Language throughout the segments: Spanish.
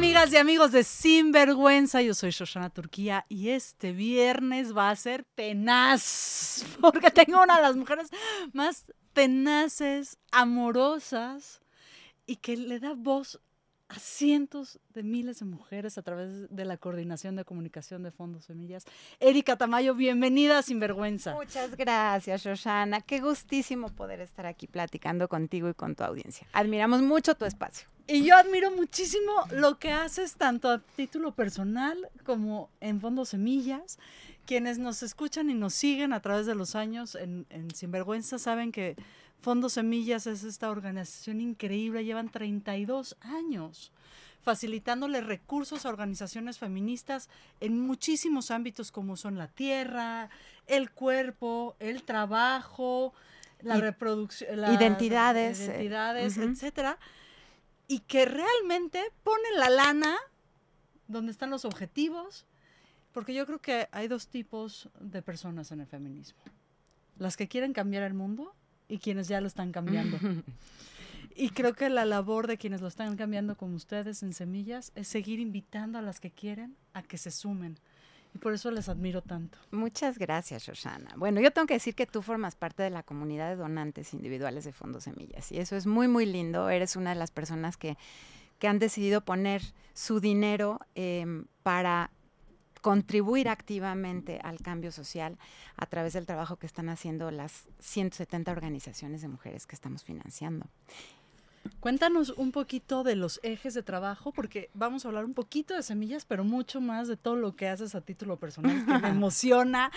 amigas y amigos de Sinvergüenza, yo soy Shoshana Turquía y este viernes va a ser tenaz, porque tengo una de las mujeres más tenaces, amorosas y que le da voz a cientos de miles de mujeres a través de la coordinación de comunicación de Fondos Semillas. Erika Tamayo, bienvenida a Sinvergüenza. Muchas gracias, Shoshana. Qué gustísimo poder estar aquí platicando contigo y con tu audiencia. Admiramos mucho tu espacio. Y yo admiro muchísimo lo que haces tanto a título personal como en Fondos Semillas. Quienes nos escuchan y nos siguen a través de los años en, en Sinvergüenza saben que Fondos Semillas es esta organización increíble, llevan 32 años facilitándole recursos a organizaciones feministas en muchísimos ámbitos como son la tierra, el cuerpo, el trabajo, la reproducción, identidades, identidades etcétera, y que realmente ponen la lana donde están los objetivos, porque yo creo que hay dos tipos de personas en el feminismo. Las que quieren cambiar el mundo y quienes ya lo están cambiando. y creo que la labor de quienes lo están cambiando como ustedes en Semillas es seguir invitando a las que quieren a que se sumen. Y por eso les admiro tanto. Muchas gracias, Shoshana. Bueno, yo tengo que decir que tú formas parte de la comunidad de donantes individuales de Fondos Semillas. Y eso es muy, muy lindo. Eres una de las personas que, que han decidido poner su dinero eh, para contribuir activamente al cambio social a través del trabajo que están haciendo las 170 organizaciones de mujeres que estamos financiando. Cuéntanos un poquito de los ejes de trabajo, porque vamos a hablar un poquito de semillas, pero mucho más de todo lo que haces a título personal, que me emociona.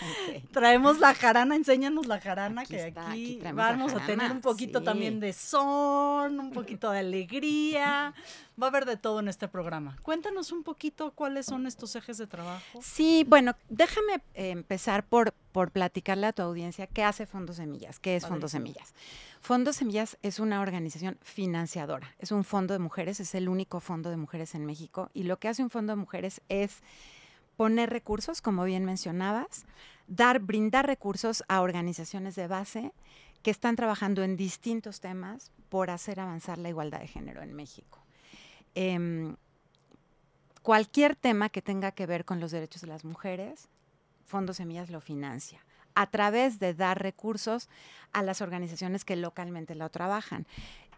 Traemos la jarana, enséñanos la jarana, que aquí, vamos a tener un poquito también de son, un poquito de alegría. Va a haber de todo en este programa. Cuéntanos un poquito cuáles son estos ejes de trabajo. Sí, bueno, déjame eh, empezar por, por platicarle a tu audiencia qué hace Fondos Semillas, qué es Fondos Semillas. Fondos Semillas es una organización financiadora, es un fondo de mujeres, es el único fondo de mujeres en México y lo que hace un fondo de mujeres es poner recursos, como bien mencionabas, dar, brindar recursos a organizaciones de base que están trabajando en distintos temas por hacer avanzar la igualdad de género en México. Em, cualquier tema que tenga que ver con los derechos de las mujeres, Fondos Semillas lo financia a través de dar recursos a las organizaciones que localmente lo trabajan.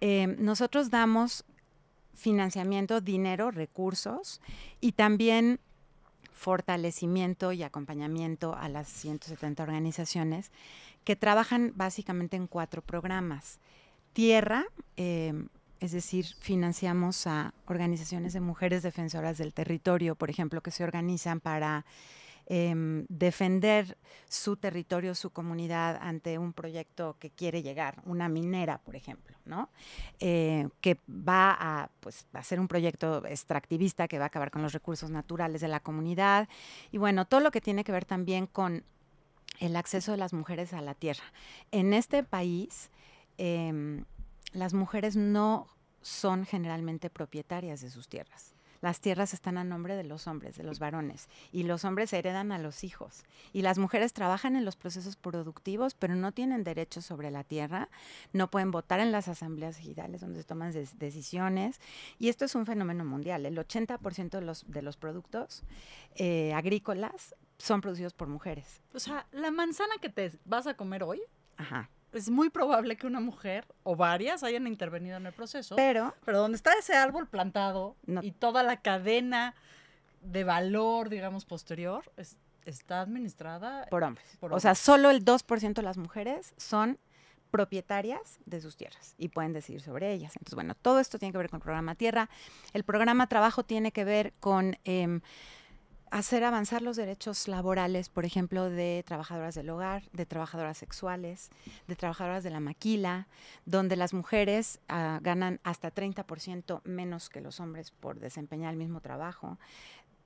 Em, nosotros damos financiamiento, dinero, recursos y también fortalecimiento y acompañamiento a las 170 organizaciones que trabajan básicamente en cuatro programas. Tierra, em, es decir, financiamos a organizaciones de mujeres defensoras del territorio, por ejemplo, que se organizan para Em, defender su territorio, su comunidad ante un proyecto que quiere llegar, una minera, por ejemplo, ¿no? Eh, que va a, pues, a ser un proyecto extractivista que va a acabar con los recursos naturales de la comunidad y bueno, todo lo que tiene que ver también con el acceso de las mujeres a la tierra. En este país, em, las mujeres no son generalmente propietarias de sus tierras las tierras están a nombre de los hombres, de los varones, y los hombres heredan a los hijos. Y las mujeres trabajan en los procesos productivos, pero no tienen derechos sobre la tierra, no pueden votar en las asambleas ejidales donde se toman decisiones. Y esto es un fenómeno mundial. El 80% de los, de los productos eh, agrícolas son producidos por mujeres. O sea, la manzana que te vas a comer hoy Ajá es muy probable que una mujer o varias hayan intervenido en el proceso. Pero, pero donde está ese árbol plantado y toda la cadena de valor, digamos, posterior, está administrada por hombres. O sea, solo el 2% de las mujeres son propietarias de sus tierras y pueden decidir sobre ellas. Entonces, bueno, todo esto tiene que ver con el programa Tierra. El programa Trabajo tiene que ver con... Em, hacer avanzar los derechos laborales, por ejemplo, de trabajadoras del hogar, de trabajadoras sexuales, de trabajadoras de la maquila, donde las mujeres uh, ganan hasta 30% menos que los hombres por desempeñar el mismo trabajo.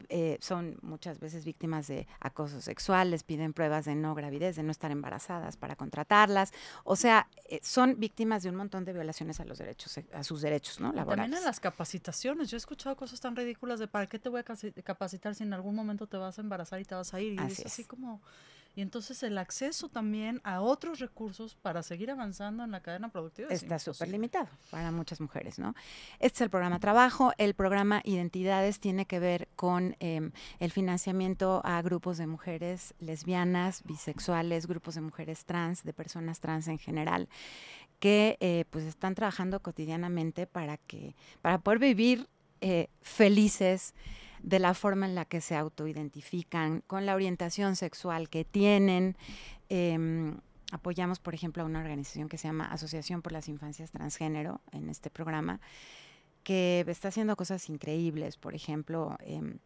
Eh, son muchas veces víctimas de acoso sexual, les piden pruebas de no gravidez, de no estar embarazadas para contratarlas. O sea, eh, son víctimas de un montón de violaciones a los derechos, eh, a sus derechos, ¿no? Laborales. También en las capacitaciones. Yo he escuchado cosas tan ridículas de para qué te voy a capacitar si en algún momento te vas a embarazar y te vas a ir. Y así es así como y entonces el acceso también a otros recursos para seguir avanzando en la cadena productiva está súper limitado para muchas mujeres, ¿no? Este es el programa Trabajo, el programa Identidades tiene que ver con em, el financiamiento a grupos de mujeres lesbianas, bisexuales, grupos de mujeres trans, de personas trans en general, que eh, pues están trabajando cotidianamente para que, para poder vivir eh, felices de la forma en la que se autoidentifican, con la orientación sexual que tienen. Em, apoyamos, por ejemplo, a una organización que se llama Asociación por las Infancias Transgénero en este programa, que está haciendo cosas increíbles, por ejemplo, em,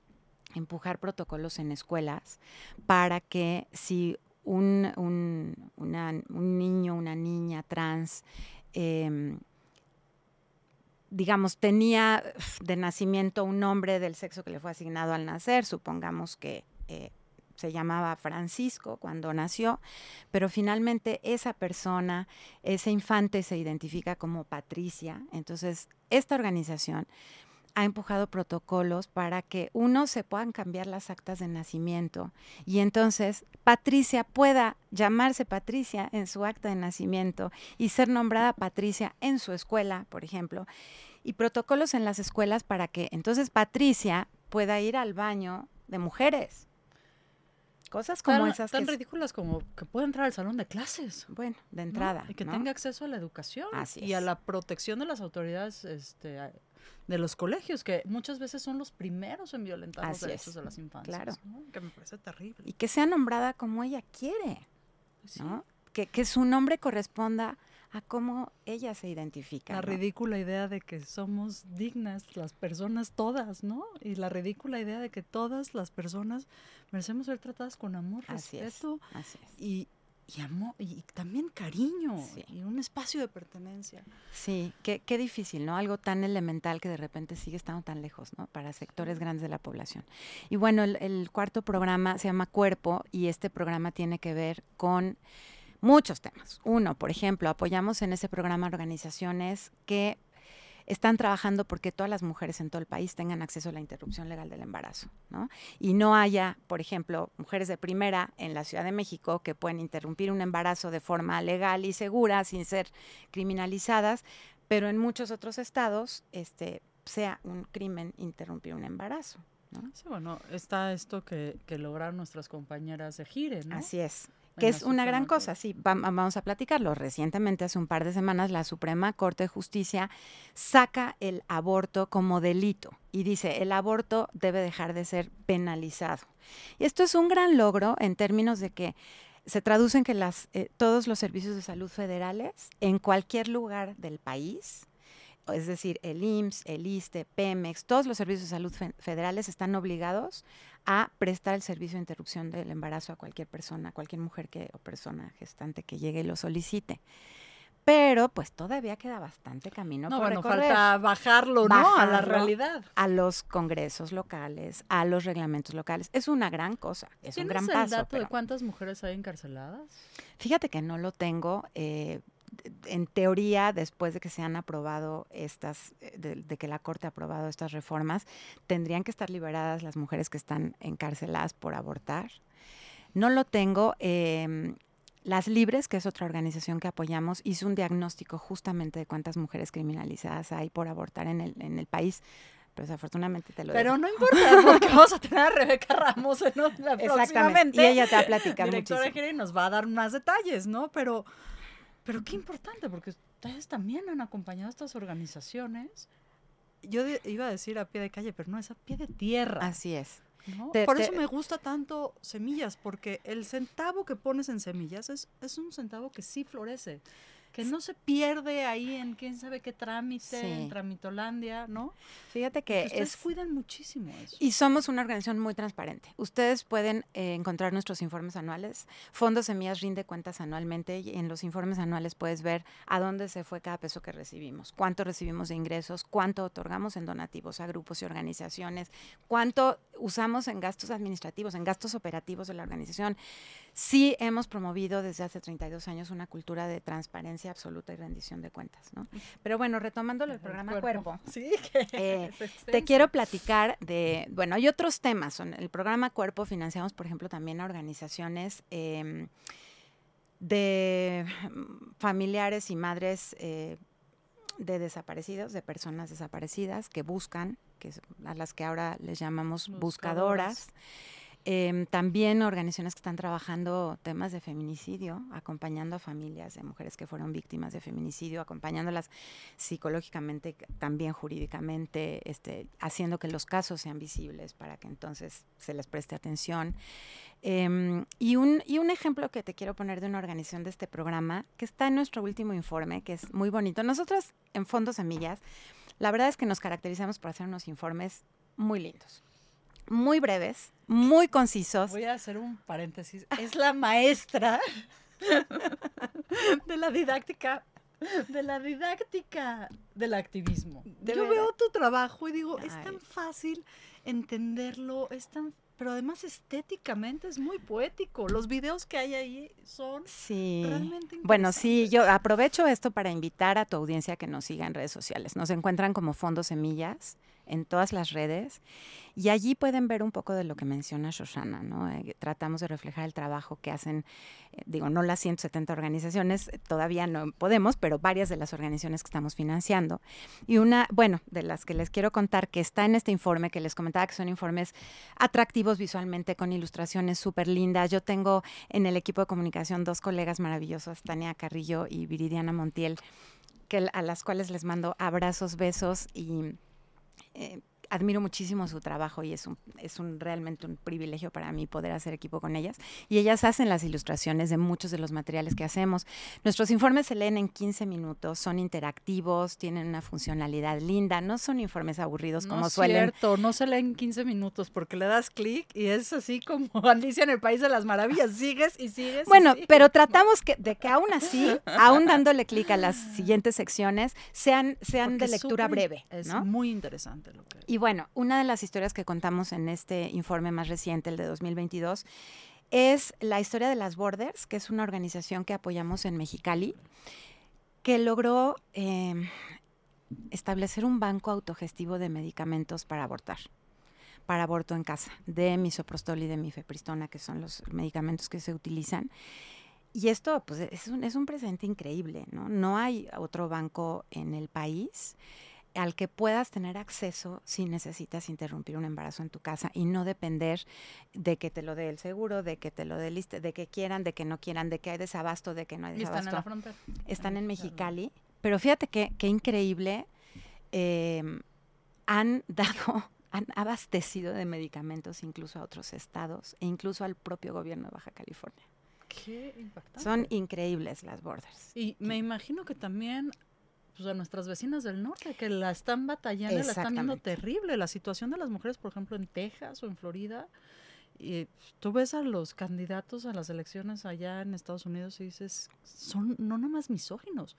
empujar protocolos en escuelas para que si un, un, un niño, una niña trans, eh, digamos, tenía de nacimiento un nombre del sexo que le fue asignado al nacer, supongamos que eh, se llamaba Francisco cuando nació, pero finalmente esa persona, ese infante se identifica como Patricia. Entonces, esta organización ha empujado protocolos para que uno se puedan cambiar las actas de nacimiento y entonces Patricia pueda llamarse Patricia en su acta de nacimiento y ser nombrada Patricia en su escuela, por ejemplo, y protocolos en las escuelas para que entonces Patricia pueda ir al baño de mujeres. Cosas como esas. Tan ridículas como que pueda entrar al salón de clases. Bueno, de entrada. Y que tenga acceso a la educación. Así y a la protección de las autoridades este, de los colegios, que muchas veces son los primeros en violentar los derechos de las infancias. Claro. Que me parece terrible. Y que sea nombrada como ella quiere. ¿no? Que, que su nombre corresponda a cómo ella se identifica. La ridícula idea de que somos dignas las personas todas, ¿no? Y la ridícula idea de que todas las personas merecemos ser tratadas con amor, respeto y, y amor y también cariño y un espacio de pertenencia. Sí, qué, qué, difícil, ¿no? Algo tan elemental que de repente sigue estando tan lejos, ¿no? Para sectores grandes de la población. Y bueno, el, el cuarto programa se llama Cuerpo y este programa tiene que ver con muchos temas. Uno, por ejemplo, apoyamos en ese programa organizaciones que están trabajando porque todas las mujeres en todo el país tengan acceso a la interrupción legal del embarazo, ¿no? Y no haya, por ejemplo, mujeres de primera en la Ciudad de México que pueden interrumpir un embarazo de forma legal y segura sin ser criminalizadas, pero en muchos otros estados este, sea un crimen interrumpir un embarazo. ¿no? Sí, bueno, está esto que, que lograron nuestras compañeras de Gire, ¿no? Así es que es una gran cosa, sí, vamos a platicarlo. Recientemente, hace un par de semanas, la Suprema Corte de Justicia saca el aborto como delito y dice, el aborto debe dejar de ser penalizado. Y esto es un gran logro en términos de que se traduce en que las, eh, todos los servicios de salud federales en cualquier lugar del país, es decir, el IMSS, el ISTE, PEMEX, todos los servicios de salud federales están obligados a prestar el servicio de interrupción del embarazo a cualquier persona, a cualquier mujer que, o persona gestante que llegue y lo solicite. Pero pues todavía queda bastante camino no, por bueno, falta bajarlo, ¿no? A la realidad. A los congresos locales, a los reglamentos locales. Es una gran cosa, es un gran paso. el dato de cuántas mujeres hay encarceladas? Fíjate que no lo tengo. Eh, en teoría, después de que se han aprobado estas, eh, de, que la Corte ha aprobado estas reformas, tendrían que estar liberadas las mujeres que están encarceladas por abortar. No lo tengo. Em, las Libres, que es otra organización que apoyamos, hizo un diagnóstico justamente de cuántas mujeres criminalizadas hay por abortar en el, en el país. Pero desafortunadamente te lo Pero no importa, porque vamos a tener a Rebeca Ramos en la próximamente. Y ella te va a platicar Directora muchísimo. nos va a dar más detalles, ¿no? Pero pero qué importante, porque ustedes también han acompañado a estas organizaciones. Yo iba a decir a pie de calle, pero no, es a pie de tierra. Así es. Por eso me gusta tanto semillas, porque el centavo que pones en semillas es, es un centavo que sí florece que no se pierde ahí en quién sabe qué trámite, en Tramitolandia, ¿no? Fíjate que ustedes cuidan muchísimo eso. Y somos una organización muy transparente. Ustedes pueden eh, encontrar nuestros informes anuales. Fondos Semillas rinde cuentas anualmente y en los informes anuales puedes ver a dónde se fue cada peso que recibimos, cuánto recibimos de ingresos, cuánto otorgamos en donativos a grupos y organizaciones, cuánto usamos en gastos administrativos, en gastos operativos de la organización sí hemos promovido desde hace 32 años una cultura de transparencia absoluta y rendición de cuentas, ¿no? Pero bueno, retomando el programa Cuerpo, sí, eh, te quiero platicar de, bueno, hay otros temas. El programa Cuerpo financiamos, por ejemplo, también a organizaciones em, de familiares y madres eh, de desaparecidos, de personas desaparecidas que buscan, que a las que ahora les llamamos buscadoras Em, también organizaciones que están trabajando temas de feminicidio, acompañando a familias de mujeres que fueron víctimas de feminicidio, acompañándolas psicológicamente, también jurídicamente, este, haciendo que los casos sean visibles para que entonces se les preste atención. Em, y, un, y un ejemplo que te quiero poner de una organización de este programa, que está en nuestro último informe, que es muy bonito. Nosotros en Fondos Semillas, la verdad es que nos caracterizamos por hacer unos informes muy lindos muy breves, muy concisos. Voy a hacer un paréntesis. Es la maestra de la didáctica, de la didáctica del activismo. Yo veo tu trabajo y digo, es tan fácil entenderlo, es tan pero además estéticamente es muy poético. Los videos que hay ahí son sí. realmente Bueno, sí, yo aprovecho esto para invitar a tu audiencia que nos siga en redes sociales. Nos encuentran como Fondo Semillas en todas las redes y allí pueden ver un poco de lo que menciona Shoshana, ¿no? Eh, tratamos de reflejar el trabajo que hacen, eh, digo, no las 170 organizaciones, todavía no podemos, pero varias de las organizaciones que estamos financiando. Y una, bueno, de las que les quiero contar que está en este informe, que les comentaba que son informes atractivos visualmente, con ilustraciones súper lindas. Yo tengo en el equipo de comunicación dos colegas maravillosos, Tania Carrillo y Viridiana Montiel, que, a las cuales les mando abrazos, besos y eh, admiro muchísimo su trabajo y es un, es un realmente un privilegio para mí poder hacer equipo con ellas. Y ellas hacen las ilustraciones de muchos de los materiales que hacemos. Nuestros informes se leen en 15 minutos, son interactivos, tienen una funcionalidad linda, no son informes aburridos como suelen. No es cierto, no se leen en 15 minutos porque le das clic y es así como Alicia en el País de las Maravillas, sigues y sigues. Bueno, pero tratamos que, de que aún así, aún dándole clic a las siguientes secciones, sean, sean de lectura breve. Es muy interesante lo que... Y bueno, una de las historias que contamos en este informe más reciente, el de 2022, es la historia de las Borders, que es una organización que apoyamos en Mexicali, que logró em, establecer un banco autogestivo de medicamentos para abortar para aborto en casa, de misoprostol y de mifepristona, que son los medicamentos que se utilizan. Y esto pues, es un, es un presente increíble, ¿no? No hay otro banco en el país al que puedas tener acceso si necesitas interrumpir un embarazo en tu casa y no depender de que te lo dé el seguro, de que te lo dé el de que quieran, de que no quieran, de que hay desabasto, de que no hay desabasto. están en la frontera. Están en Mexicali, pero fíjate qué increíble, em, han dado, han abastecido de medicamentos incluso a otros estados e incluso al propio gobierno de Baja California. Qué impactante. Son increíbles las borders. Y me imagino que también pues, a nuestras vecinas del norte que la están batallando, la están viendo terrible. La situación de las mujeres, por ejemplo, en Texas o en Florida, y tú ves a los candidatos a las elecciones allá en Estados Unidos y dices, son no nomás misóginos,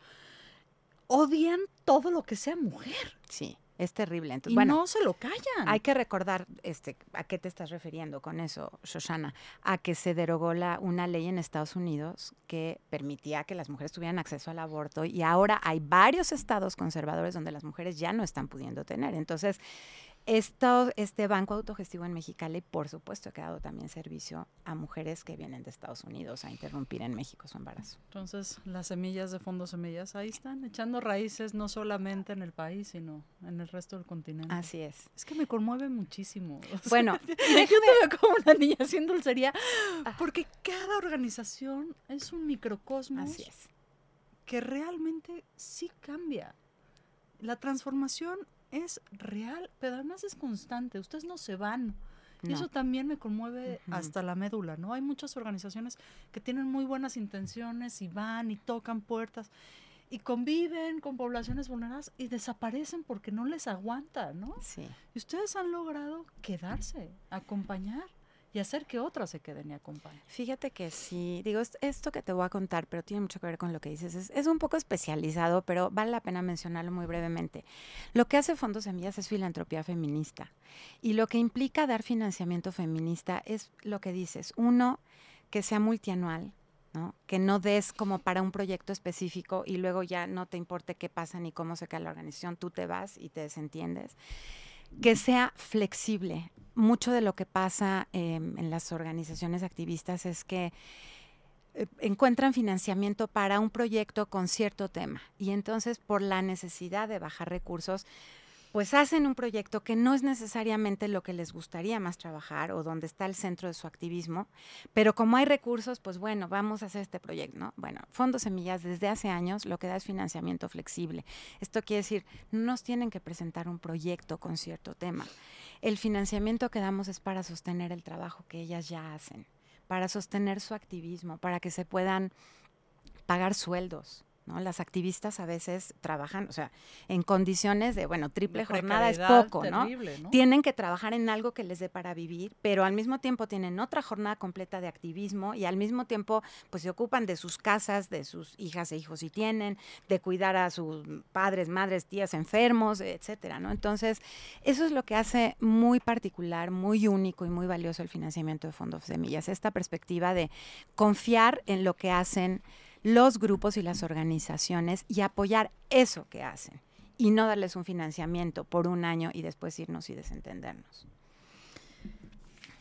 odian todo lo que sea mujer. Sí. Es terrible. Entonces, y bueno, no se lo callan. Hay que recordar, este, ¿a qué te estás refiriendo con eso, Shoshana? A que se derogó la, una ley en Estados Unidos que permitía que las mujeres tuvieran acceso al aborto y ahora hay varios estados conservadores donde las mujeres ya no están pudiendo tener. Entonces, esto, este banco autogestivo en Mexicali, por supuesto, ha quedado también servicio a mujeres que vienen de Estados Unidos a interrumpir en México su embarazo. Entonces, las semillas de Fondo Semillas ahí están, echando raíces no solamente en el país, sino en el resto del continente. Así es. Es que me conmueve muchísimo. Bueno, yo te veo como una niña haciendo dulcería, ah. porque cada organización es un microcosmos Así es. que realmente sí cambia. La transformación es real, pero además es constante. Ustedes no se van. Y eso también me conmueve hasta la médula, ¿no? Hay muchas organizaciones que tienen muy buenas intenciones y van y tocan puertas y conviven con poblaciones vulneradas y desaparecen porque no les aguanta, ¿no? Sí. Y ustedes han logrado quedarse, acompañar y hacer que otras se queden y acompañen. Fíjate que sí, digo, esto que te voy a contar, pero tiene mucho que ver con lo que dices, es, un poco especializado, pero vale la pena mencionarlo muy brevemente. Lo que hace Fondos Semillas es filantropía feminista y lo que implica dar financiamiento feminista es lo que dices, uno, que sea multianual, ¿no? Que no des como para un proyecto específico y luego ya no te importe qué pasa ni cómo se cae la organización, tú te vas y te desentiendes. Que sea flexible. Mucho de lo que pasa em, en las organizaciones activistas es que eh, encuentran financiamiento para un proyecto con cierto tema y entonces por la necesidad de bajar recursos, pues hacen un proyecto que no es necesariamente lo que les gustaría más trabajar o donde está el centro de su activismo, pero como hay recursos, pues bueno, vamos a hacer este proyecto, ¿no? Bueno, Fondos Semillas desde hace años lo que da es financiamiento flexible. Esto quiere decir, no nos tienen que presentar un proyecto con cierto tema. El financiamiento que damos es para sostener el trabajo que ellas ya hacen, para sostener su activismo, para que se puedan pagar sueldos, ¿no? Las activistas a veces trabajan, o sea, en condiciones de, bueno, triple jornada es poco, ¿no? Tienen que trabajar en algo que les dé para vivir, pero al mismo tiempo tienen otra jornada completa de activismo y al mismo tiempo pues se ocupan de sus casas, de sus hijas e hijos si tienen, de cuidar a sus padres, madres, tías enfermos, etcétera, ¿no? Entonces, eso es lo que hace muy particular, muy único y muy valioso el financiamiento de fondos semillas, esta perspectiva de confiar en lo que hacen los grupos y las organizaciones y apoyar eso que hacen y no darles un financiamiento por un año y después irnos y desentendernos.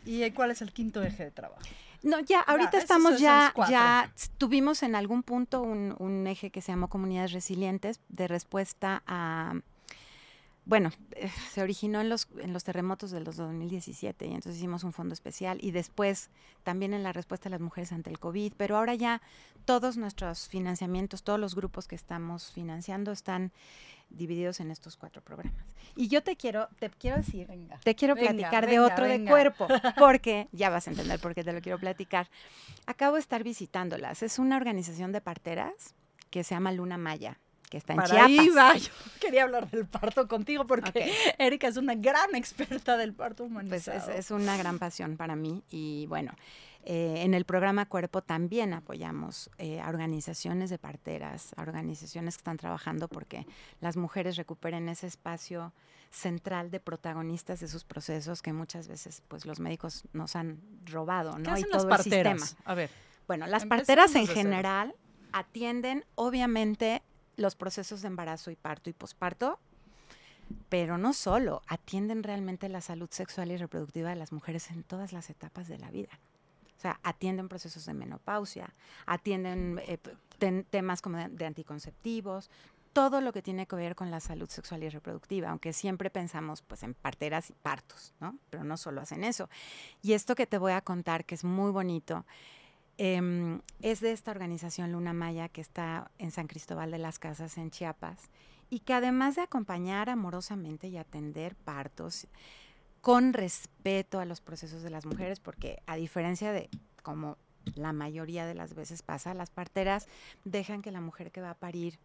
¿Y cuál es el quinto eje de trabajo? No, ya, ahorita estamos ya, ya tuvimos en algún punto un, un, eje que se llamó Comunidades Resilientes de respuesta a bueno, eh, se originó en los, en los terremotos de los 2017 y entonces hicimos un fondo especial y después también en la respuesta de las mujeres ante el COVID, pero ahora ya todos nuestros financiamientos, todos los grupos que estamos financiando están divididos en estos cuatro programas. Y yo te quiero, te quiero decir, te quiero platicar de otro de cuerpo, porque ya vas a entender por qué te lo quiero platicar. Acabo de estar visitándolas. Es una organización de parteras que se llama Luna Maya que está en Para Ahí va. Yo quería hablar del parto contigo porque Erika es una gran experta del parto humanizado. Pues es, una gran pasión para mí y bueno, eh, en el programa Cuerpo también apoyamos eh, a organizaciones de parteras, a organizaciones que están trabajando porque las mujeres recuperen ese espacio central de protagonistas de sus procesos que muchas veces pues los médicos nos han robado, ¿no? ¿Qué hacen y todo las parteras? El sistema. A ver. Bueno, las parteras en general atienden obviamente los procesos de embarazo y parto y posparto, pero no solo, atienden realmente la salud sexual y reproductiva de las mujeres en todas las etapas de la vida. O sea, atienden procesos de menopausia, atienden eh, temas como de, anticonceptivos, todo lo que tiene que ver con la salud sexual y reproductiva, aunque siempre pensamos pues en parteras y partos, ¿no? Pero no solo hacen eso. Y esto que te voy a contar, que es muy bonito, Em, es de esta organización Luna Maya que está en San Cristóbal de las Casas, en Chiapas, y que además de acompañar amorosamente y atender partos con respeto a los procesos de las mujeres, porque a diferencia de como la mayoría de las veces pasa, las parteras dejan que la mujer que va a parir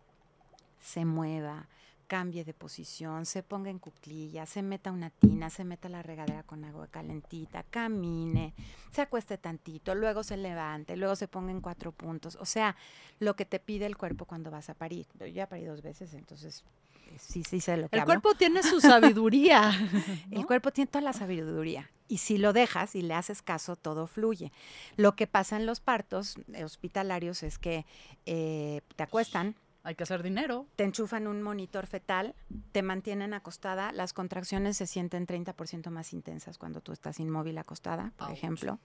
se mueva, cambie de posición, se ponga en cuclillas, se meta una tina, se meta la regadera con agua calentita, camine, se acueste tantito, luego se levante, luego se ponga en cuatro puntos. O sea, lo que te pide el cuerpo cuando vas a parir. Yo ya parí dos veces, entonces eh, sí, sí sé lo que El cuerpo tiene su sabiduría. El cuerpo tiene toda la sabiduría. Y si lo dejas y le haces caso, todo fluye. Lo que pasa en los partos hospitalarios es que eh, te acuestan, hay que hacer dinero. Te enchufan un monitor fetal, te mantienen acostada, las contracciones se sienten 30% más intensas cuando tú estás inmóvil acostada, por ejemplo.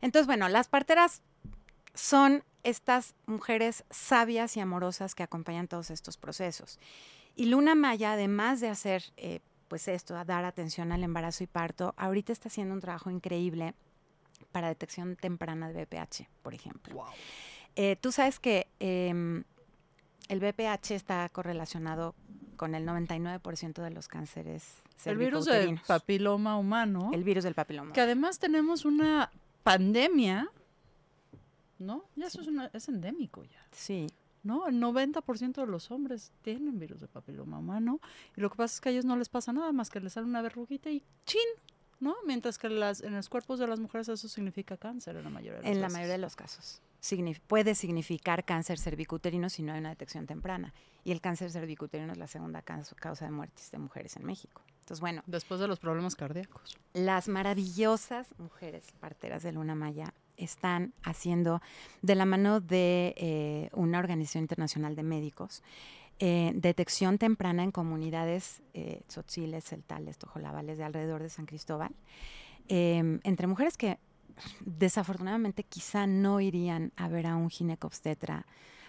Entonces, bueno, las parteras son estas mujeres sabias y amorosas que acompañan todos estos procesos. Y Luna Maya, además de hacer eh, pues esto, a dar atención al embarazo y parto, ahorita está haciendo un trabajo increíble para detección temprana de BPH, por ejemplo. Eh, tú sabes que em, el BPH está correlacionado con el 99% de los cánceres. El virus del papiloma humano. El virus del papiloma. Que además tenemos una pandemia, ¿no? Ya eso es, endémico ya. Sí. ¿no? El 90% de los hombres tienen virus del papiloma humano y lo que pasa es que a ellos no les pasa nada más que les sale una verruguita y ¡chin! ¿no? Mientras que las, en los cuerpos de las mujeres eso significa cáncer en la mayoría de los casos. En la mayoría de los casos puede significar cáncer cervicuterino si no hay una detección temprana. Y el cáncer cervicuterino es la segunda causa de muertes de mujeres en México. Entonces, bueno. Después de los problemas cardíacos. Las maravillosas mujeres parteras de Luna Maya están haciendo de la mano de eh, una organización internacional de médicos. eh, detección temprana en comunidades eh, tzotziles, celtales, tojolabales de alrededor de San Cristóbal, eh, entre mujeres que desafortunadamente quizá no irían a ver a un ginecobstetra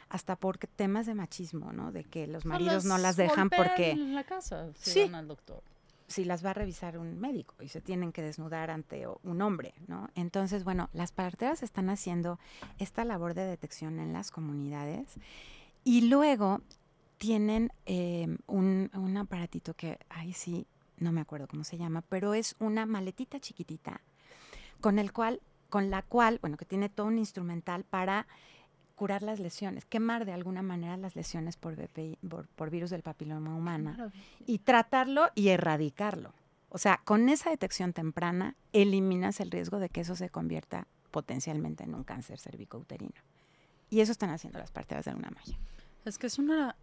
hasta por temas de machismo, ¿no? De que los maridos no las dejan porque en la casa si Sí. van al doctor. si las va a revisar un médico y se tienen que desnudar ante un hombre, ¿no? Entonces, bueno, las parteras están haciendo esta labor de detección en las comunidades y luego tienen eh, un, un aparatito que, ay, sí, no me acuerdo cómo se llama, pero es una maletita chiquitita con el cual, con la cual, bueno, que tiene todo un instrumental para curar las lesiones, quemar de alguna manera las lesiones por, VPI por, por virus del papiloma humana y tratarlo y erradicarlo. O sea, con esa detección temprana eliminas el riesgo de que eso se convierta potencialmente en un cáncer cervicouterino. Y eso están haciendo las parteras de Luna Maya. Es que es una,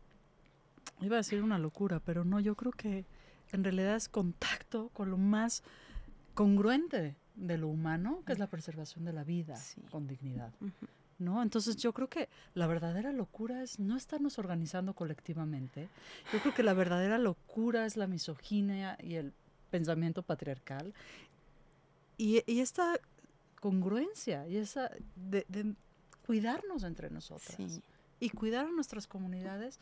iba a decir una locura, pero no, yo creo que en realidad es contacto con lo más congruente de lo humano, que es la preservación de la vida Sí. con dignidad. ¿No? Entonces yo creo que la verdadera locura es no estarnos organizando colectivamente. Yo creo que la verdadera locura es la misoginia y el pensamiento patriarcal. Y, y esta congruencia y esa de, de cuidarnos entre nosotras Sí. y cuidar a nuestras comunidades,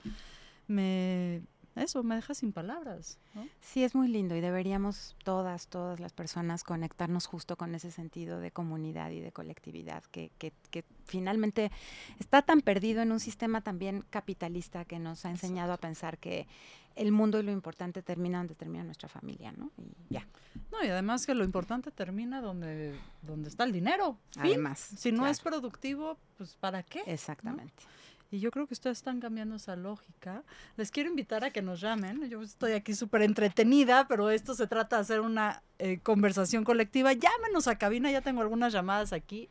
me eso me deja sin palabras. ¿no? Sí, es muy lindo y deberíamos todas, todas las personas conectarnos justo con ese sentido de comunidad y de colectividad que, que, que finalmente está tan perdido en un sistema también capitalista que nos ha enseñado a pensar que el mundo y lo importante termina donde termina nuestra familia, ¿no? Y ya, No, y además que lo importante termina donde, donde está el dinero. Además. si no claro, es productivo, pues ¿para qué? Exactamente. Y yo creo que ustedes están cambiando esa lógica. Les quiero invitar a que nos llamen. Yo estoy aquí súper entretenida, pero esto se trata de hacer una eh, conversación colectiva. Llámenos a cabina, ya tengo algunas llamadas aquí.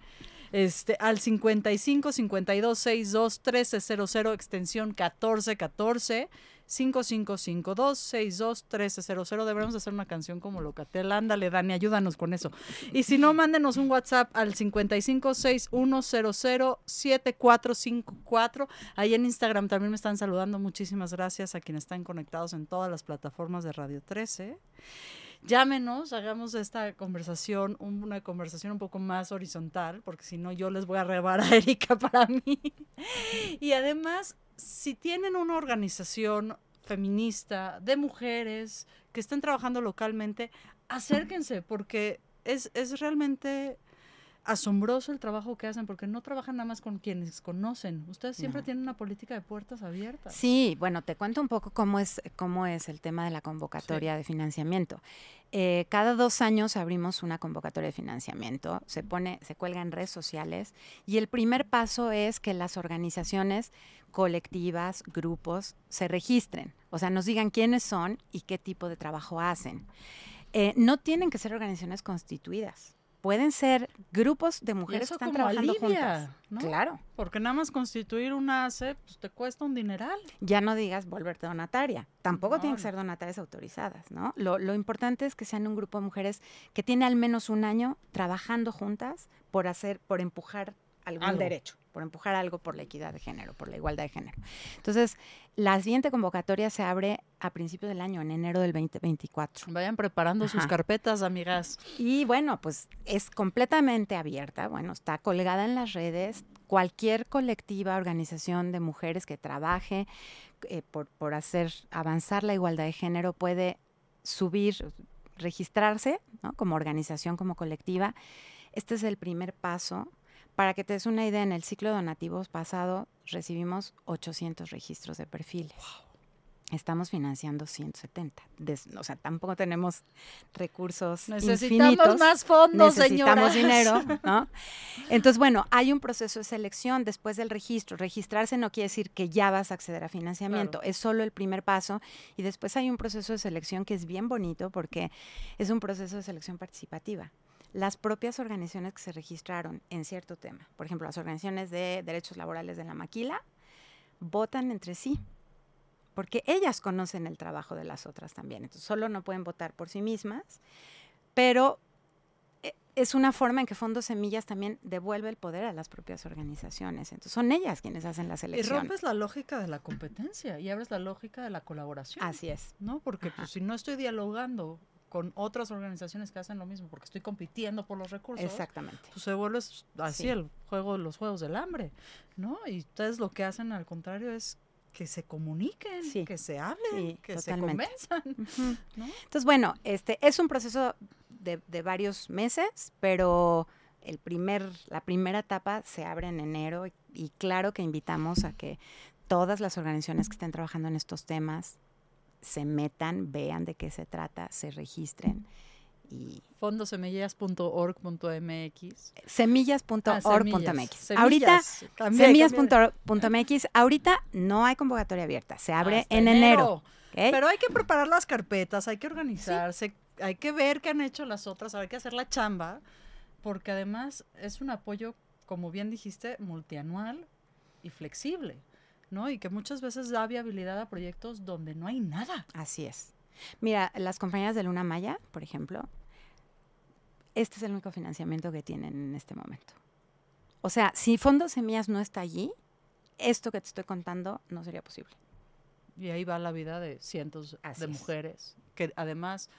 Este, al 55 52 62 1300, extensión 1414. 5552 62 1300. Deberíamos hacer una canción como Locatel. Ándale, Dani, ayúdanos con eso. Y si no, mándenos un WhatsApp al 5561007454. Ahí en Instagram también me están saludando. Muchísimas gracias a quienes están conectados en todas las plataformas de Radio 13. Llámenos, hagamos esta conversación un- una conversación un poco más horizontal, porque si no yo les voy a rebar a Erika para mí. Y además, si tienen una organización feminista de mujeres que estén trabajando localmente, acérquense, porque es, es realmente asombroso el trabajo que hacen, porque no trabajan nada más con quienes conocen. Ustedes siempre No. tienen una política de puertas abiertas. Sí, bueno, te cuento un poco cómo es, cómo es el tema de la convocatoria de financiamiento. Eh, cada dos años abrimos una convocatoria de financiamiento, se pone, se cuelga en redes sociales y el primer paso es que las organizaciones colectivas, grupos, se registren, o sea, nos digan quiénes son y qué tipo de trabajo hacen. Eh, no tienen que ser organizaciones constituidas, pueden ser grupos de mujeres que están como trabajando alivia, juntas. ¿no? Claro. Porque nada más constituir una ACE pues, te cuesta un dineral. ya no digas volverte donataria. Tampoco No, tienen que no. ser donatarias autorizadas, ¿no? Lo, lo importante es que sean un grupo de mujeres que tiene al menos un año trabajando juntas por hacer, por empujar algún Algo. derecho, por empujar algo por la equidad de género, por la igualdad de género. Entonces, la siguiente convocatoria se abre a principios del año, en enero del 2024. Vayan preparando sus Ajá. carpetas, amigas. Y bueno, pues es completamente abierta, bueno, está colgada en las redes. Cualquier colectiva, organización de mujeres que trabaje eh, por, por hacer avanzar la igualdad de género puede subir, registrarse ¿no? como organización, como colectiva. Este es el primer paso. Para que te des una idea, en el ciclo donativo pasado recibimos 800 registros de perfiles. Estamos financiando 170. Des- o sea, tampoco tenemos recursos Necesitamos infinitos. más fondos, Necesitamos señoras. dinero, ¿no? Entonces, bueno, hay un proceso de selección después del registro. Registrarse no quiere decir que ya vas a acceder a financiamiento, es solo el primer paso y después hay un proceso de selección que es bien bonito porque es un proceso de selección participativa. Las propias organizaciones que se registraron en cierto tema, por ejemplo, las organizaciones de derechos laborales de la maquila, votan entre sí porque ellas conocen el trabajo de las otras también. Entonces, solo no pueden votar por sí mismas, pero eh, es una forma en que Fondos Semillas también devuelve el poder a las propias organizaciones. Entonces son ellas quienes hacen la selección. Y rompes la lógica de la competencia y abres la lógica de la colaboración. Así es. ¿No? Porque pues, si no estoy dialogando con otras organizaciones que hacen lo mismo, porque estoy compitiendo por los recursos. Exactamente. Pues se vuelve así el juego de los juegos del hambre, ¿no? Y ustedes lo que hacen al contrario es que se comuniquen, que se hablen, que se convenzan. Entonces, bueno, este es un proceso de, varios meses, pero el primer, la primera etapa se abre en enero y, claro que invitamos a que todas las organizaciones que estén trabajando en estos temas se metan, vean de qué se trata, se registren y fondosemillas.org.mx semillas.org.mx ah, ahorita semillas.org.mx ahorita no hay convocatoria abierta se abre en enero, pero hay que preparar las carpetas hay que organizarse hay que ver qué han hecho las otras, hay que hacer la chamba, porque además es un apoyo, como bien dijiste, multianual y flexible, ¿no? Y que muchas veces da viabilidad a proyectos donde no hay nada. Así es. Mira, las compañías de Luna Maya, por ejemplo, este es el único financiamiento que tienen en este momento. O sea, si Fondos Semillas no está allí, esto que te estoy contando no sería posible. Y ahí va la vida de cientos de mujeres, que además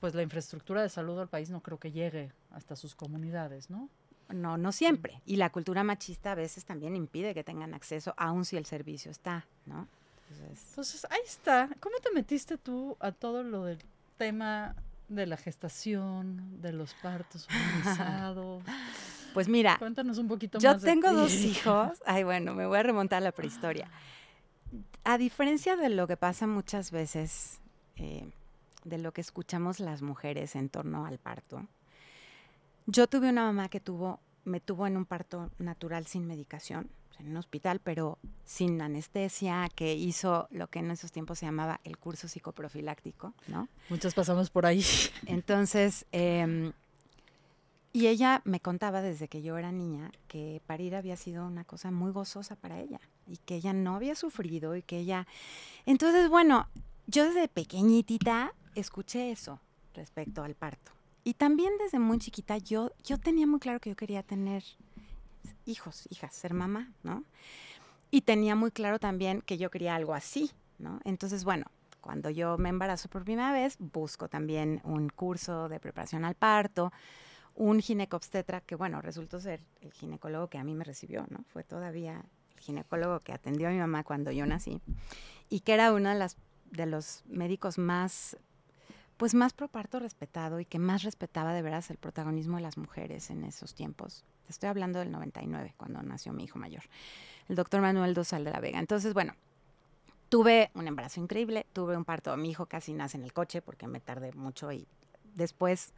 pues la infraestructura de salud del país no creo que llegue hasta sus comunidades, ¿no? No, no siempre. Y la cultura machista a veces también impide que tengan acceso, aun si el servicio está, ¿no? Entonces, ahí está. ¿Cómo te metiste tú a todo lo del tema de la gestación, de los partos organizados? Pues mira, cuéntanos un poquito yo más. Yo tengo dos hijos. Ay, bueno, me voy a remontar a la prehistoria. A diferencia de lo que pasa muchas veces, eh, de lo que escuchamos las mujeres en torno al parto. Yo tuve una mamá que tuvo, me tuvo en un parto natural sin medicación, en un hospital, pero sin anestesia, que hizo lo que en esos tiempos se llamaba el curso psicoprofiláctico, ¿no? Muchas pasamos por ahí. Entonces, em, y ella me contaba desde que yo era niña que parir había sido una cosa muy gozosa para ella y que ella no había sufrido y que ella... Entonces, bueno, yo desde pequeñitita escuché eso respecto al parto. Y también desde muy chiquita yo, yo tenía muy claro que yo quería tener hijos, hijas, ser mamá, ¿no? Y tenía muy claro también que yo quería algo así, ¿no? Entonces, bueno, cuando yo me embarazo por primera vez, busco también un curso de preparación al parto, un ginecobstetra que, bueno, resultó ser el ginecólogo que a mí me recibió, ¿no? Fue todavía el ginecólogo que atendió a mi mamá cuando yo nací y que era uno de, las, de los médicos más pues más pro parto respetado y que más respetaba de veras el protagonismo de las mujeres en esos tiempos. Estoy hablando del 99, cuando nació mi hijo mayor, el doctor Manuel Dosal de la Vega. Entonces, bueno, tuve un embarazo increíble, tuve un parto, mi hijo casi nace en el coche porque me tardé mucho y después,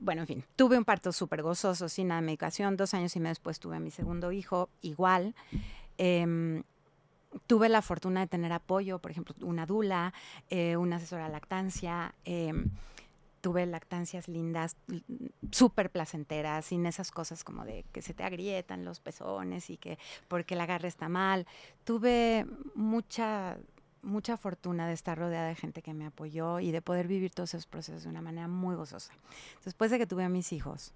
bueno, en fin, tuve un parto súper gozoso, sin nada de medicación, dos años y medio después tuve a mi segundo hijo, igual. Em, tuve la fortuna de tener apoyo, por ejemplo, una dula, eh, una asesora de lactancia. Em, tuve lactancias lindas, súper placenteras, sin esas cosas como de que se te agrietan los pezones y que porque la agarre está mal. Tuve mucha, mucha fortuna de estar rodeada de gente que me apoyó y de poder vivir todos esos procesos de una manera muy gozosa. Después de que tuve a mis hijos,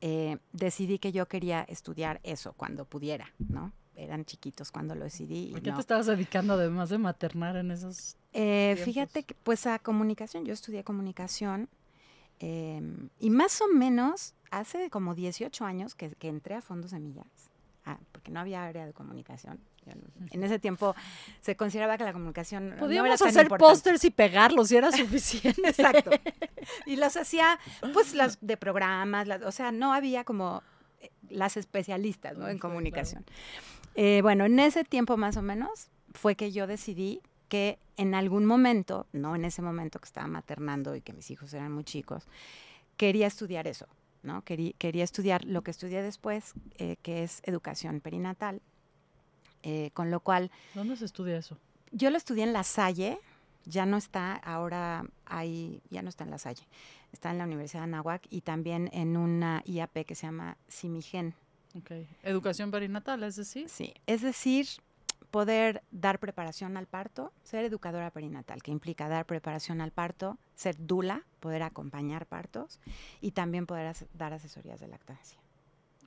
eh, decidí que yo quería estudiar eso cuando pudiera, ¿no? Eran chiquitos cuando lo decidí. ¿Por qué te estabas dedicando además de maternar en esos? Eh, fíjate que pues a comunicación, yo estudié comunicación em, y más o menos hace como 18 años que, entré a Fondos Semillas, ah, porque no había área de comunicación. En ese tiempo se consideraba que la comunicación podíamos hacer pósters y pegarlos y era suficiente. Exacto. Y los hacía, pues, las de programas, o sea, no había como eh, las especialistas ¿no? en comunicación. Eh, bueno, en ese tiempo más o menos fue que yo decidí que en algún momento, no en ese momento que estaba maternando y que mis hijos eran muy chicos, quería estudiar eso, ¿no? Quería, quería estudiar lo que estudié después, eh, que es educación perinatal, eh, con lo cual... ¿Dónde se estudia eso? Yo lo estudié en La Salle, ya no está, ahora hay, ya no está en La Salle, está en la Universidad de Anáhuac y también en una IAP que se llama Simigen, Okay. Educación perinatal, es decir. Sí, es decir, poder dar preparación al parto, ser educadora perinatal, que implica dar preparación al parto, ser dula, poder acompañar partos y también poder dar asesorías de lactancia.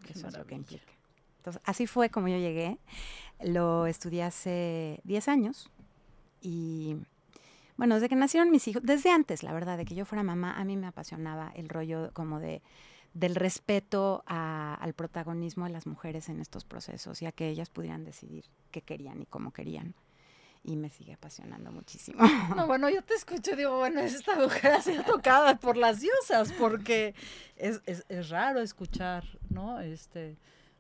Eso es lo que implica. Entonces, así fue como yo llegué. Lo estudié hace 10 años y bueno, desde que nacieron mis hijos, desde antes, la verdad, de que yo fuera mamá, a mí me apasionaba el rollo como de del respeto al protagonismo de las mujeres en estos procesos y a que ellas pudieran decidir qué querían y cómo querían. Y me sigue apasionando muchísimo. No, bueno, yo te escucho y digo, bueno, esta mujer ha sido tocada por las diosas, porque es, es, es raro escuchar, ¿no? Este,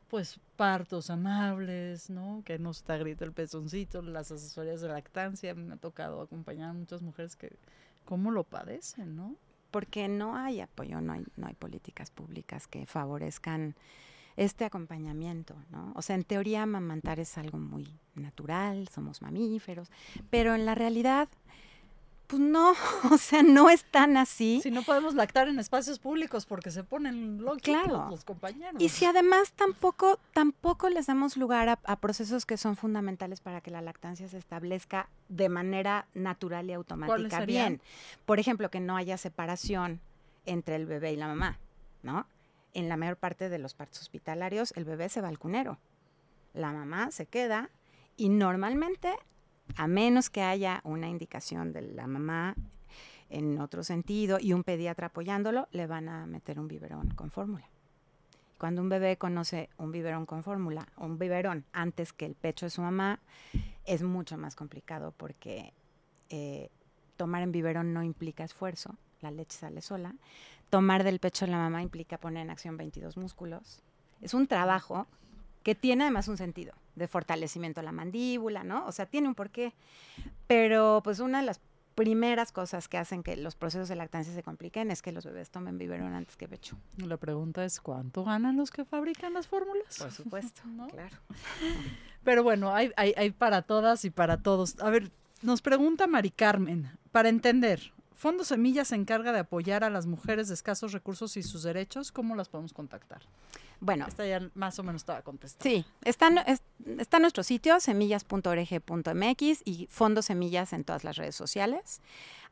pues partos amables, ¿no? Que no está grito el pezoncito, las asesorías de lactancia. Me ha tocado acompañar a muchas mujeres que cómo lo padecen, ¿no? Porque no hay apoyo, no hay, no hay políticas públicas que favorezcan este acompañamiento, ¿no? O sea, en teoría amamantar es algo muy natural, somos mamíferos, pero en la realidad pues no, o sea, no es tan así. Si no podemos lactar en espacios públicos porque se ponen locos claro. los compañeros. Y si además tampoco, tampoco les damos lugar a, procesos que son fundamentales para que la lactancia se establezca de manera natural y automática. Bien, por ejemplo, que no haya separación entre el bebé y la mamá, ¿no? En la mayor parte de los partos hospitalarios, el bebé se va al cunero. La mamá se queda y normalmente a menos que haya una indicación de la mamá en otro sentido y un pediatra apoyándolo, le van a meter un biberón con fórmula. Cuando un bebé conoce un biberón con fórmula, un biberón antes que el pecho de su mamá, es mucho más complicado porque eh, tomar en biberón no implica esfuerzo, la leche sale sola. Tomar del pecho de la mamá implica poner en acción 22 músculos. Es un trabajo que tiene además un sentido de fortalecimiento a la mandíbula, ¿no? O sea, tiene un porqué. Pero pues una de las primeras cosas que hacen que los procesos de lactancia se compliquen es que los bebés tomen biberón antes que pecho. La pregunta es, ¿cuánto ganan los que fabrican las fórmulas? Por supuesto, claro. Pero bueno, hay, hay, hay para todas y para todos. A ver, nos pregunta Mari Carmen, para entender, Fondo Semilla se encarga de apoyar a las mujeres de escasos recursos y sus derechos. ¿Cómo las podemos contactar? Bueno. Esta ya más o menos estaba contestada. Sí, está, está nuestro sitio, semillas.org.mx y Fondo Semillas en todas las redes sociales.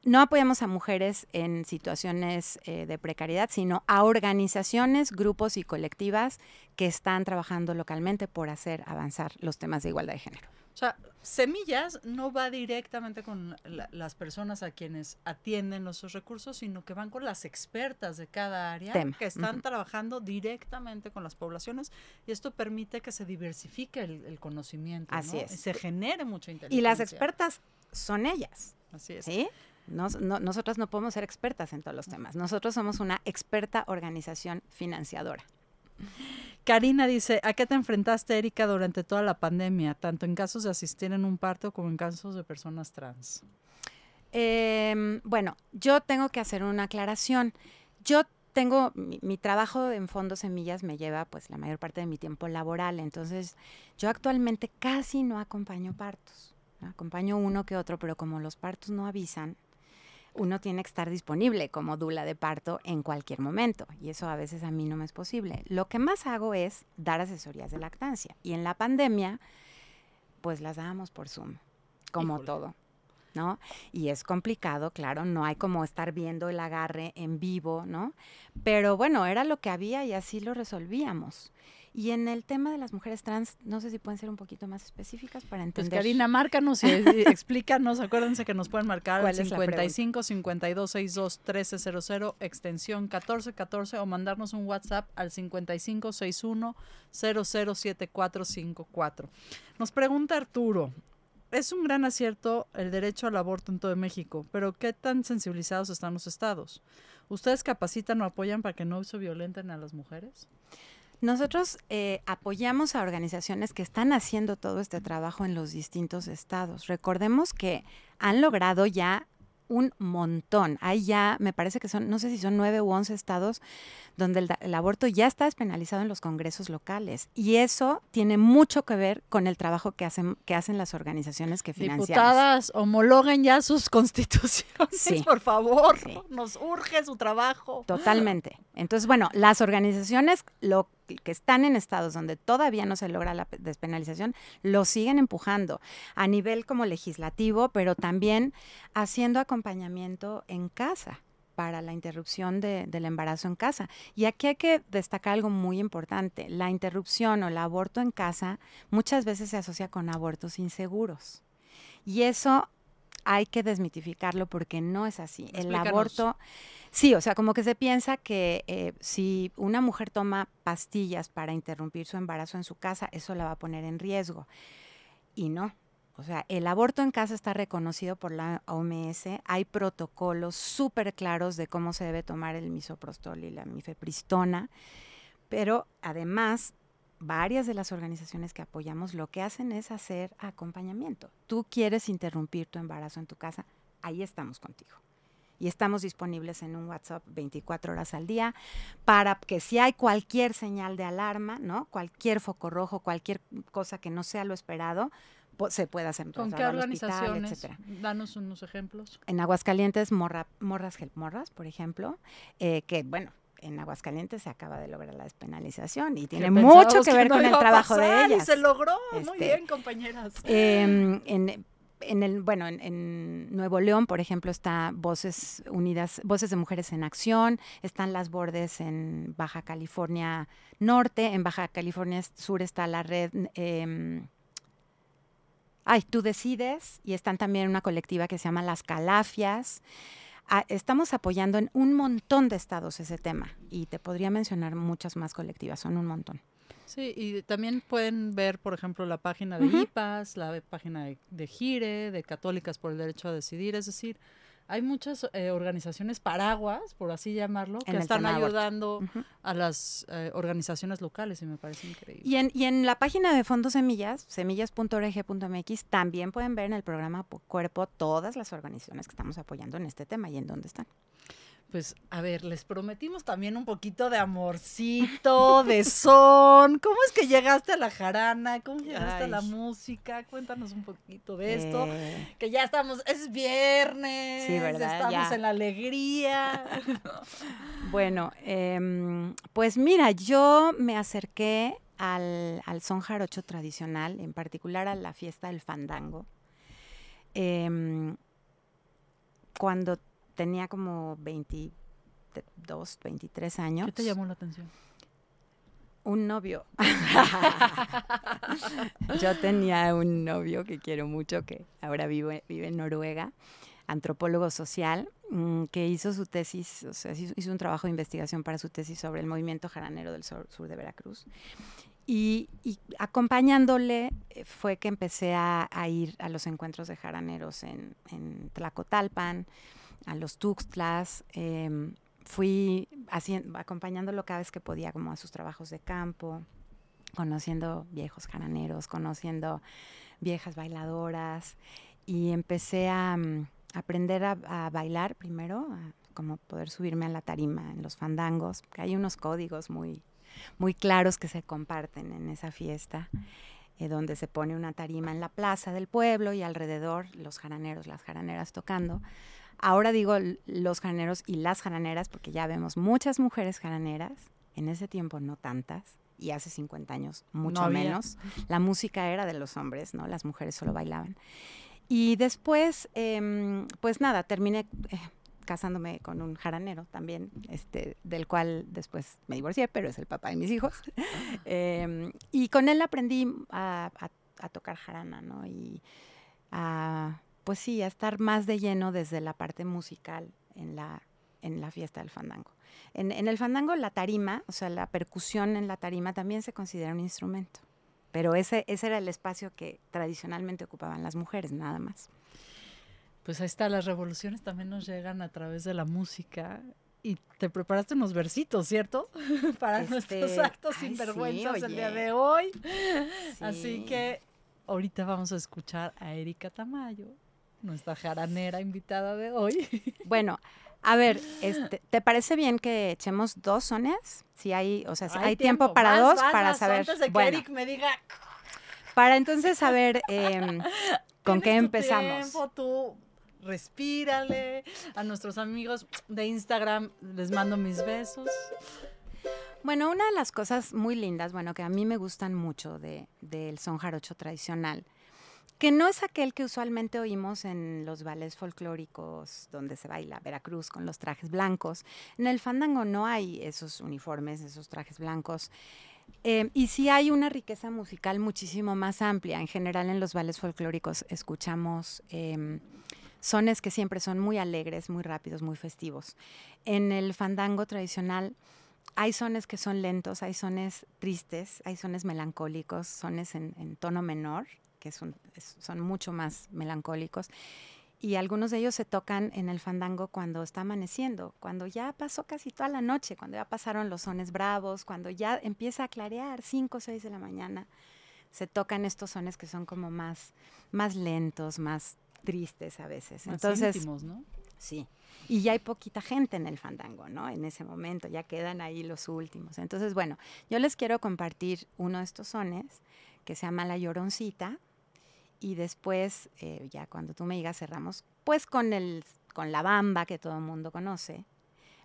No apoyamos a mujeres en situaciones eh, de precariedad, sino a organizaciones, grupos y colectivas que están trabajando localmente por hacer avanzar los temas de igualdad de género. O sea, Semillas no va directamente con las personas a quienes atienden los recursos, sino que van con las expertas de cada área que están trabajando directamente con las poblaciones y esto permite que se diversifique el, conocimiento. Así es. se genere mucha inteligencia. Y las expertas son ellas. Así es. ¿Sí? nosotras no podemos ser expertas en todos los temas. Nosotros somos una experta organización financiadora. Karina dice, ¿a qué te enfrentaste, Erika, durante toda la pandemia, tanto en casos de asistir en un parto como en casos de personas trans? Em, bueno, yo tengo que hacer una aclaración. Yo tengo, mi, trabajo en Fondo Semillas me lleva pues la mayor parte de mi tiempo laboral, entonces yo actualmente casi no acompaño partos. Acompaño uno que otro, pero como los partos no avisan, uno tiene que estar disponible como dula de parto en cualquier momento y eso a veces a mí no me es posible. Lo que más hago es dar asesorías de lactancia y en la pandemia pues las dábamos por Zoom, como todo. ¿no? Y es complicado, claro, no hay como estar viendo el agarre en vivo, ¿no? Pero bueno, era lo que había y así lo resolvíamos. Y en el tema de las mujeres trans, no sé si pueden ser un poquito más específicas para pues, entender. Pues Karina, márcanos y explícanos. Acuérdense que nos pueden marcar al 55 52 62 1300, extensión 1414 o mandarnos un WhatsApp al 55 61 007454. Nos pregunta Arturo. Es un gran acierto el derecho al aborto en todo México, pero ¿qué tan sensibilizados están los estados? ¿Ustedes capacitan o apoyan para que no se violenten a las mujeres? Nosotros eh, apoyamos a organizaciones que están haciendo todo este trabajo en los distintos estados. Recordemos que han logrado ya un montón. Hay ya, me parece que son, no sé si son nueve u once estados donde el, aborto ya está despenalizado en los congresos locales. Y eso tiene mucho que ver con el trabajo que hacen, que hacen las organizaciones que financian. Diputadas, homologuen ya sus constituciones, por favor. Nos urge su trabajo. Totalmente. Entonces, bueno, las organizaciones lo, que están en estados donde todavía no se logra la despenalización, lo siguen empujando a nivel como legislativo, pero también haciendo acompañamiento en casa para la interrupción del embarazo en casa. Y aquí hay que destacar algo muy importante. La interrupción o el aborto en casa muchas veces se asocia con abortos inseguros. Y eso hay que desmitificarlo porque no es así. El aborto, sí, o sea, como que se piensa que eh, si una mujer toma pastillas para interrumpir su embarazo en su casa, eso la va a poner en riesgo. Y no, o sea, el aborto en casa está reconocido por la OMS. Hay protocolos súper claros de cómo se debe tomar el misoprostol y la mifepristona. Pero además, varias de las organizaciones que apoyamos lo que hacen es hacer acompañamiento. Tú quieres interrumpir tu embarazo en tu casa, ahí estamos contigo. Y estamos disponibles en un WhatsApp 24 horas al día para que si hay cualquier señal de alarma, ¿no? Cualquier foco rojo, cualquier cosa que no sea lo esperado, se pueda hacer ¿Con qué organizaciones? etcétera. Danos unos ejemplos. En Aguascalientes, Morra, Morras Help Morras, por ejemplo, eh, que bueno, en Aguascalientes se acaba de lograr la despenalización y tiene mucho que, ver con el trabajo de ellas. Y se logró, muy este, bien, compañeras. Em, en, en el, bueno, en, Nuevo León, por ejemplo, está Voces Unidas, Voces de Mujeres en Acción, están las bordes en Baja California Norte, en Baja California Sur está la red eh, Ay, tú decides, y están también una colectiva que se llama Las Calafias. Ah, estamos apoyando en un montón de estados ese tema y te podría mencionar muchas más colectivas, son un montón. Sí, y también pueden ver, por ejemplo, la página de IPAS, la página de, de, GIRE, de Católicas por el Derecho a Decidir, es decir, hay muchas eh, organizaciones paraguas, por así llamarlo, que están ayudando a las eh, organizaciones locales y me parece increíble. Y en, y en la página de Fondos Semillas, semillas.org.mx, también pueden ver en el programa Cuerpo todas las organizaciones que estamos apoyando en este tema y en dónde están. Pues a ver, les prometimos también un poquito de amorcito, de son. ¿Cómo es que llegaste a la jarana? ¿Cómo llegaste a la música? Cuéntanos un poquito de esto. Eh. Que ya estamos, es viernes, sí, ¿verdad? estamos en la alegría. bueno, em, pues mira, yo me acerqué al, al son jarocho tradicional, en particular a la fiesta del fandango. Em, cuando tenía como 22, 23 años. ¿Qué te llamó la atención? Un novio. Yo tenía un novio que quiero mucho, que ahora vive, vive en Noruega, antropólogo social, mm, que hizo su tesis, o sea, hizo un trabajo de investigación para su tesis sobre el movimiento jaranero del sur, de Veracruz. Y, acompañándole eh, fue que empecé a, ir a los encuentros de jaraneros en, en Tlacotalpan, a los Tuxtlas, em, fui acompañándolo cada vez que podía como a sus trabajos de campo, conociendo viejos jaraneros, conociendo viejas bailadoras y empecé a mm, aprender a, bailar primero, como poder subirme a la tarima en los fandangos, que hay unos códigos muy, muy claros que se comparten en esa fiesta. Eh, donde se pone una tarima en la plaza del pueblo y alrededor los jaraneros, las jaraneras tocando. Ahora digo los jaraneros y las jaraneras porque ya vemos muchas mujeres jaraneras, en ese tiempo no tantas, y hace 50 años mucho menos. La música era de los hombres, ¿no? Las mujeres solo bailaban. Y después, em, pues nada, terminé eh, casándome con un jaranero también, este, del cual después me divorcié, pero es el papá de mis hijos. Em, y con él aprendí a, a tocar jarana, ¿no? Y a pues sí, a estar más de lleno desde la parte musical en la, en la fiesta del fandango. En, el fandango la tarima, o sea, la percusión en la tarima también se considera un instrumento, pero ese, ese era el espacio que tradicionalmente ocupaban las mujeres, nada más. Pues ahí está, las revoluciones también nos llegan a través de la música y te preparaste unos versitos, ¿cierto? Para este, nuestros actos sin vergüenzas el día de hoy. Así que ahorita vamos a escuchar a Erika Tamayo nuestra jaranera invitada de hoy. Bueno, a ver, este, ¿te parece bien que echemos dos sones? Si hay, o sea, si hay, tiempo, para dos, para saber. Antes de que Eric me diga. Para entonces saber em, con qué empezamos. Tiempo, tú respírale. A nuestros amigos de Instagram les mando mis besos. Bueno, una de las cosas muy lindas, bueno, que a mí me gustan mucho del de, son jarocho tradicional, que no es aquel que usualmente oímos en los bailes folclóricos donde se baila Veracruz con los trajes blancos. En el fandango no hay esos uniformes, esos trajes blancos. Eh, y sí hay una riqueza musical muchísimo más amplia. En general en los bailes folclóricos escuchamos eh, sones que siempre son muy alegres, muy rápidos, muy festivos. En el fandango tradicional hay sones que son lentos, hay sones tristes, hay sones melancólicos, sones en, tono menor, que son, son mucho más melancólicos. Y algunos de ellos se tocan en el fandango cuando está amaneciendo, cuando ya pasó casi toda la noche, cuando ya pasaron los sones bravos, cuando ya empieza a clarear, 5 o 6 de la mañana, se tocan estos sones que son como más, más lentos, más tristes a veces. Más Entonces, íntimos, ¿no? Sí. Y ya hay poquita gente en el fandango, ¿no? En ese momento, ya quedan ahí los últimos. Entonces, bueno, yo les quiero compartir uno de estos sones que se llama La Lloroncita. Y después, eh, ya cuando tú me digas, cerramos, pues con, el, con la bamba que todo el mundo conoce,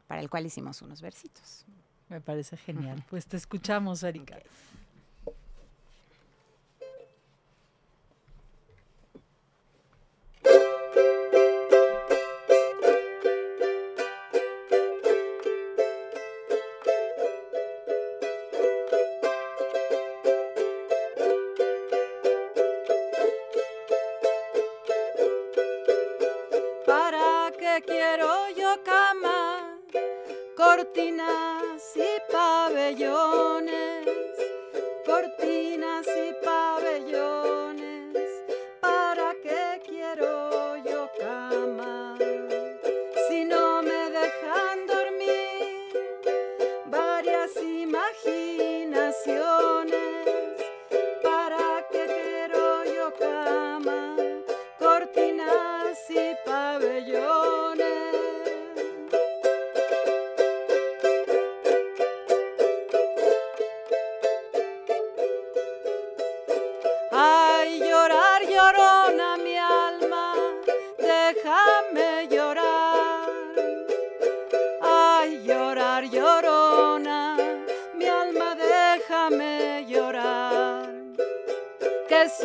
para el cual hicimos unos versitos. Me parece genial. Pues te escuchamos, Erika.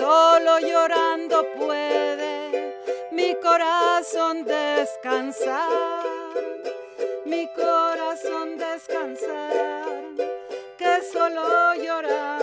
solo llorando puede mi corazón descansar, mi corazón descansar, que solo llorando.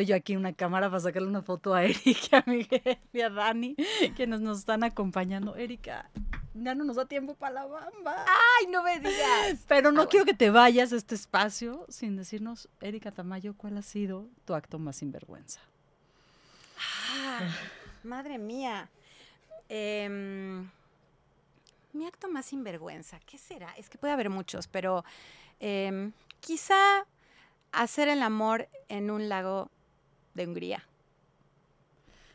yo aquí una cámara para sacarle una foto a Erika, a Miguel y a Dani, que nos están acompañando. Erika, ya no nos da tiempo para la bamba. ¡Ay, no me digas! Pero no Ah, quiero que te vayas de este espacio sin decirnos, Erika Tamayo, ¿cuál ha sido tu acto más sinvergüenza? Ah, madre mía. Em, mi acto más sinvergüenza, ¿qué será? Es que puede haber muchos, pero em, quizá hacer el amor en un lago de Hungría.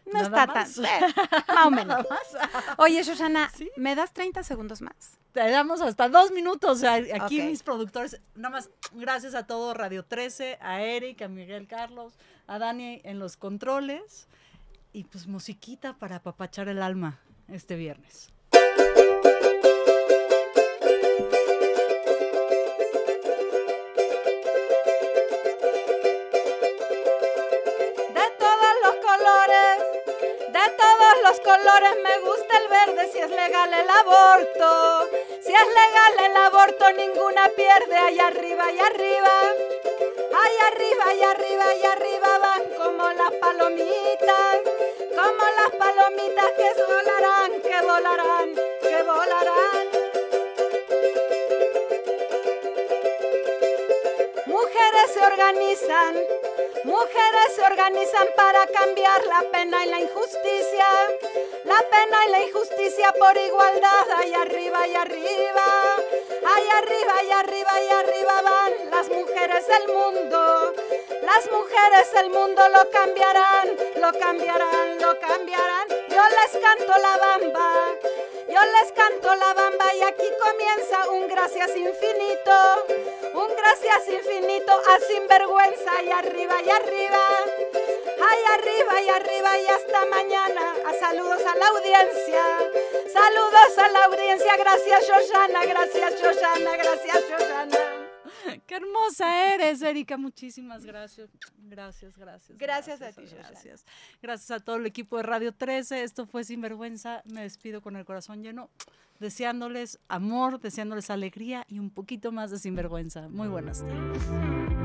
No Nada está más. tan... eh, más o menos. Más. Oye, Shoshana, ¿Sí? ¿me das 30 segundos más? Te damos hasta dos minutos. aquí mis productores, nada más, gracias a todo Radio 13, a Eric, a Miguel Carlos, a Dani en los controles. Y pues musiquita para apapachar el alma este viernes. Es legal el aborto ninguna pierde allá arriba y arriba. Allá arriba y arriba y arriba van como las palomitas, como las palomitas que volarán, que volarán, que volarán. Mujeres se organizan, mujeres se organizan para cambiar la pena y la injusticia. La pena y la injusticia por igualdad, allá arriba y arriba. Allá arriba y arriba y arriba van las mujeres del mundo. Las mujeres del mundo lo cambiarán, lo cambiarán, lo cambiarán. Yo les canto la bamba. Yo les canto la bamba y aquí comienza un gracias infinito, un gracias infinito a sinvergüenza y arriba y arriba, ay arriba y arriba y hasta mañana. A saludos a la audiencia, saludos a la audiencia. Gracias Shoshana, gracias Shoshana, gracias Shoshana. Qué hermosa eres, Erika. Muchísimas gracias. Gracias, gracias. Gracias a ti, Shoshana. Gracias. Gracias a todo el equipo de Radio 13. Esto fue Sinvergüenza. Me despido con el corazón lleno, deseándoles amor, deseándoles alegría y un poquito más de sinvergüenza. Muy buenas tardes.